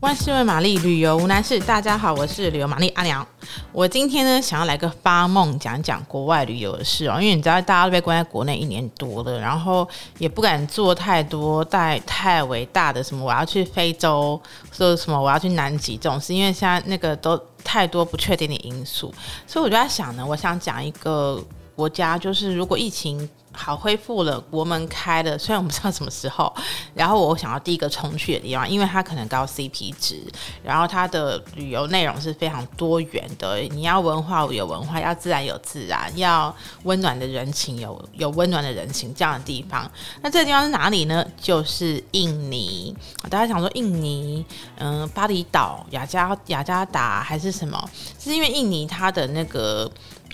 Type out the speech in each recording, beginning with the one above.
万事问玛丽，旅游无难事。大家好，我是旅游玛丽阿娘。我今天呢，想要来个发梦，讲讲国外旅游的事哦。因为你知道，大家都被关在国内一年多了，然后也不敢做太多带太伟大的什么，我要去非洲，说什么我要去南极这种事，因为现在那个都太多不确定的因素。所以我就在想呢，我想讲一个国家，就是如果疫情。好，恢复了，国门开了，虽然我不知道什么时候。然后我想要第一个冲去的地方，因为它可能高 CP 值，然后它的旅游内容是非常多元的。你要文化有文化，要自然有自然，要温暖的人情有有温暖的人情这样的地方。那这个地方是哪里呢？就是印尼。大家想说印尼，嗯，巴厘岛、雅加雅加达还是什么？是因为印尼它的那个。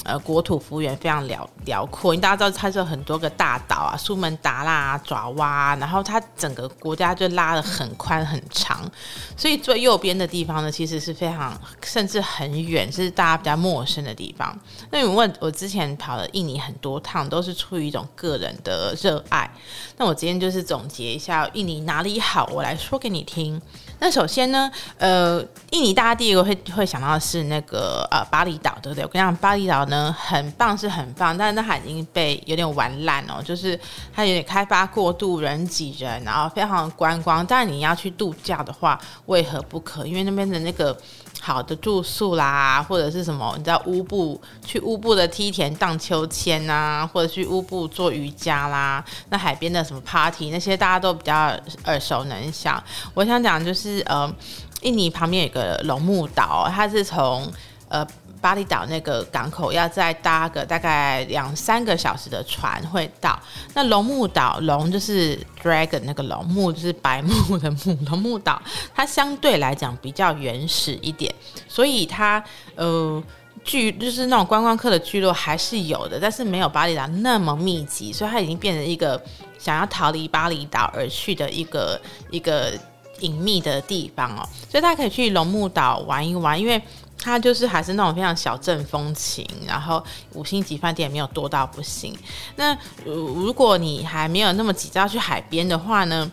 呃，国土幅员非常辽辽阔，因为大家知道它是有很多个大岛啊，苏门答腊、爪哇，然后它整个国家就拉得很宽很长，所以最右边的地方呢，其实是非常甚至很远，是大家比较陌生的地方。那你问我之前跑了印尼很多趟，都是出于一种个人的热爱。那我今天就是总结一下印尼哪里好，我来说给你听。那首先呢，呃，印尼大家第一个会会想到的是那个呃巴厘岛，对不对？我跟你讲，巴厘岛呢很棒是很棒，但是它已经被有点玩烂哦，就是它有点开发过度，人挤人，然后非常的观光。但你要去度假的话，为何不可？因为那边的那个。好的住宿啦，或者是什么？你知道乌布去乌布的梯田荡秋千啊，或者去乌布做瑜伽啦。那海边的什么 party 那些大家都比较耳熟能详。我想讲就是是呃，印尼旁边有个龙目岛，它是从呃。巴厘岛那个港口要再搭个大概两三个小时的船会到。那龙目岛，龙就是 dragon 那个龙，目就是白木的木。龙目岛它相对来讲比较原始一点，所以它呃聚就是那种观光客的聚落还是有的，但是没有巴厘岛那么密集，所以它已经变成一个想要逃离巴厘岛而去的一个一个隐秘的地方哦。所以大家可以去龙目岛玩一玩，因为。它就是还是那种非常小镇风情，然后五星级饭店也没有多到不行。那、如果你还没有那么急着要去海边的话呢，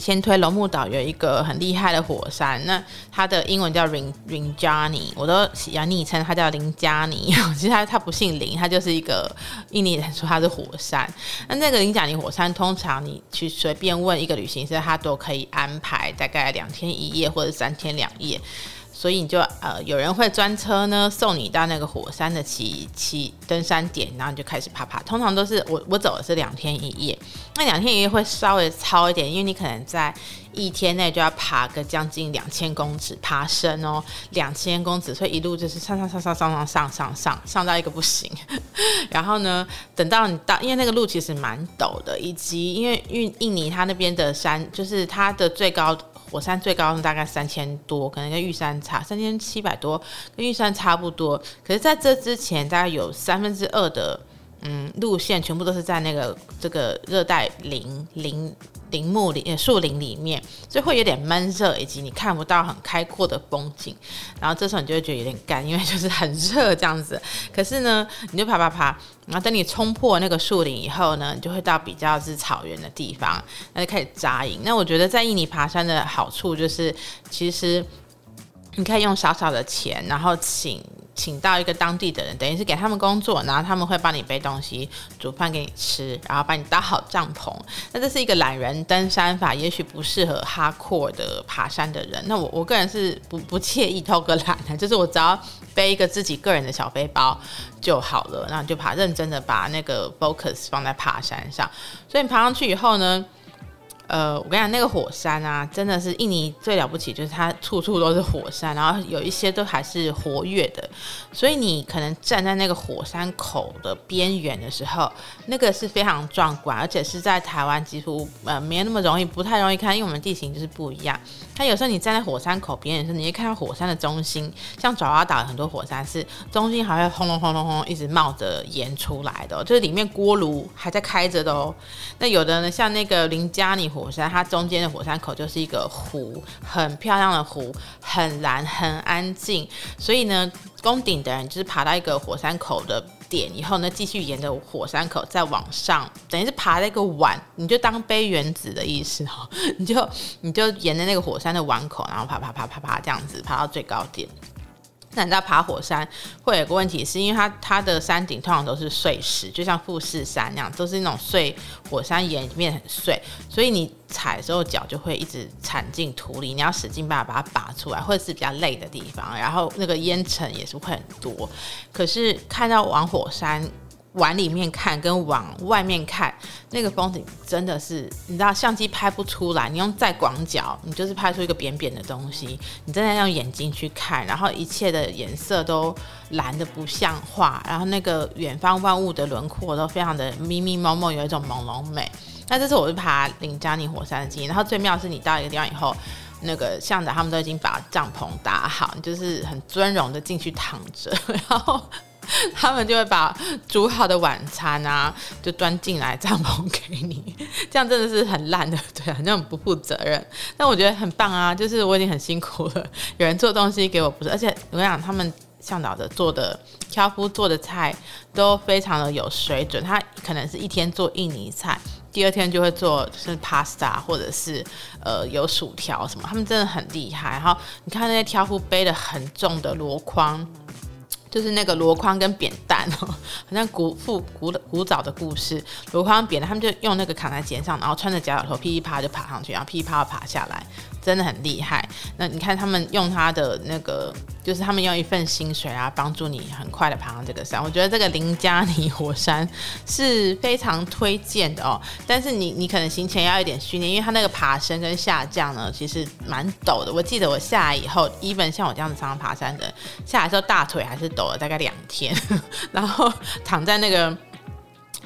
先推龙木岛有一个很厉害的火山，那它的英文叫 Rin Rinjani，我都喜欢昵称它叫林加尼。其实它它不姓林，它就是一个印尼人说它是火山。那那个林加尼火山，通常你去随便问一个旅行社，他都可以安排大概两天一夜或者三天两夜。所以你就呃，有人会专车呢，送你到那个火山的起起登山点，然后你就开始爬爬。通常都是我我走的是两天一夜，那两天一夜会稍微糙一点，因为你可能在一天内就要爬个将近两千公尺爬升哦，两千公尺，所以一路就是上上上上上上上上上上到一个不行。然后呢，等到你到，因为那个路其实蛮陡的，以及因为印印尼它那边的山，就是它的最高。火山最高大概三千多，可能跟玉山差三千七百多，跟玉山差不多。可是在这之前，大概有三分之二的嗯路线，全部都是在那个这个热带林林。林木里、树林里面，所以会有点闷热，以及你看不到很开阔的风景。然后这时候你就会觉得有点干，因为就是很热这样子。可是呢，你就爬爬爬，然后等你冲破那个树林以后呢，你就会到比较是草原的地方，那就开始扎营。那我觉得在印尼爬山的好处就是，其实你可以用少少的钱，然后请。请到一个当地的人，等于是给他们工作，然后他们会帮你背东西、煮饭给你吃，然后帮你搭好帐篷。那这是一个懒人登山法，也许不适合 hardcore 的爬山的人。那我我个人是不不介意偷个懒的，就是我只要背一个自己个人的小背包就好了，然后就爬，认真的把那个 focus 放在爬山上。所以你爬上去以后呢，呃，我跟你讲，那个火山啊，真的是印尼最了不起，就是它处处都是火山，然后有一些都还是活跃的，所以你可能站在那个火山口的边缘的时候，那个是非常壮观，而且是在台湾几乎呃没那么容易，不太容易看，因为我们地形就是不一样。它有时候你站在火山口边缘的时候，你会看到火山的中心，像爪哇岛很多火山是中心还会轰隆轰隆轰一直冒着烟出来的，就是里面锅炉还在开着的哦。那有的呢，像那个林加尼火。火山，它中间的火山口就是一个湖，很漂亮的湖，很蓝，很安静。所以呢，宫顶的人就是爬到一个火山口的点以后呢，继续沿着火山口再往上，等于是爬那个碗，你就当杯原子的意思哦，你 就你就沿着那个火山的碗口，然后爬爬爬爬爬这样子爬到最高点。那你知道爬火山会有个问题，是因为它它的山顶通常都是碎石，就像富士山那样，都是那种碎火山岩里面很碎，所以你踩的时候脚就会一直铲进土里，你要使劲把它把它拔出来，或者是比较累的地方，然后那个烟尘也是会很多。可是看到往火山。往里面看跟往外面看，那个风景真的是，你知道相机拍不出来，你用再广角，你就是拍出一个扁扁的东西。你真的要用眼睛去看，然后一切的颜色都蓝得不像话，然后那个远方万物的轮廓都非常的迷迷蒙蒙，有一种朦胧美。那这是我是爬林加尼火山的经验。然后最妙是你到一个地方以后，那个向导他们都已经把帐篷搭好，你就是很尊荣的进去躺着，然后。他们就会把煮好的晚餐啊，就端进来帐篷给你，这样真的是很烂的，对啊，那种不负责任。但我觉得很棒啊，就是我已经很辛苦了，有人做东西给我，不是，而且我跟你讲，他们向导的做的挑夫做的菜都非常的有水准，他可能是一天做印尼菜，第二天就会做是 pasta 或者是呃有薯条什么，他们真的很厉害。然后你看那些挑夫背的很重的箩筐。就是那个箩筐跟扁担哦，好像古复古古早的故事，箩筐扁担，他们就用那个扛在肩上，然后穿着夹脚头，噼里啪就爬上去，然后噼里啪啦爬下来。真的很厉害。那你看他们用他的那个，就是他们用一份薪水啊，帮助你很快的爬上这个山。我觉得这个林加尼火山是非常推荐的哦。但是你你可能行前要一点训练，因为它那个爬升跟下降呢，其实蛮陡的。我记得我下来以后，even 像我这样子常常爬山的，下来之后大腿还是抖了大概两天，然后躺在那个。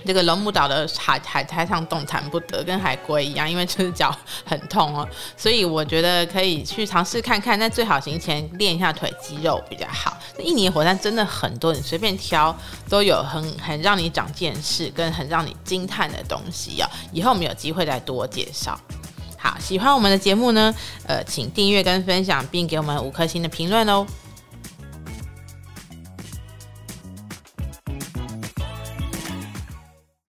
这个龙目岛的海海滩上动弹不得，跟海龟一样，因为就是脚很痛哦，所以我觉得可以去尝试看看。但最好行前练一下腿肌肉比较好。那印尼火山真的很多，你随便挑都有很很让你长见识跟很让你惊叹的东西哦。以后我们有机会再多介绍。好，喜欢我们的节目呢，呃，请订阅跟分享，并给我们五颗星的评论哦。